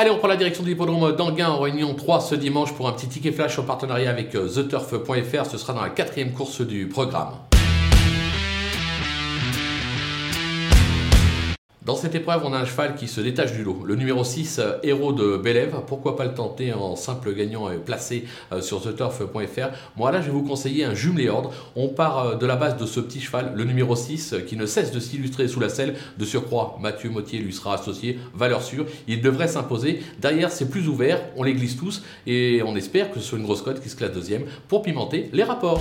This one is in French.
Allez, on prend la direction de l'hippodrome d'Anguin en réunion 3 ce dimanche pour un petit ticket flash en partenariat avec euh, TheTurf.fr. Ce sera dans la quatrième course du programme. Dans cette épreuve, on a un cheval qui se détache du lot. Le numéro 6, euh, héros de Bélève. Pourquoi pas le tenter en simple gagnant placé euh, sur theturf.fr Moi, là, je vais vous conseiller un jumelé ordre. On part euh, de la base de ce petit cheval, le numéro 6, qui ne cesse de s'illustrer sous la selle. De surcroît, Mathieu Mottier lui sera associé. Valeur sûre. Il devrait s'imposer. Derrière, c'est plus ouvert. On les glisse tous. Et on espère que ce soit une grosse cote qui se classe deuxième pour pimenter les rapports.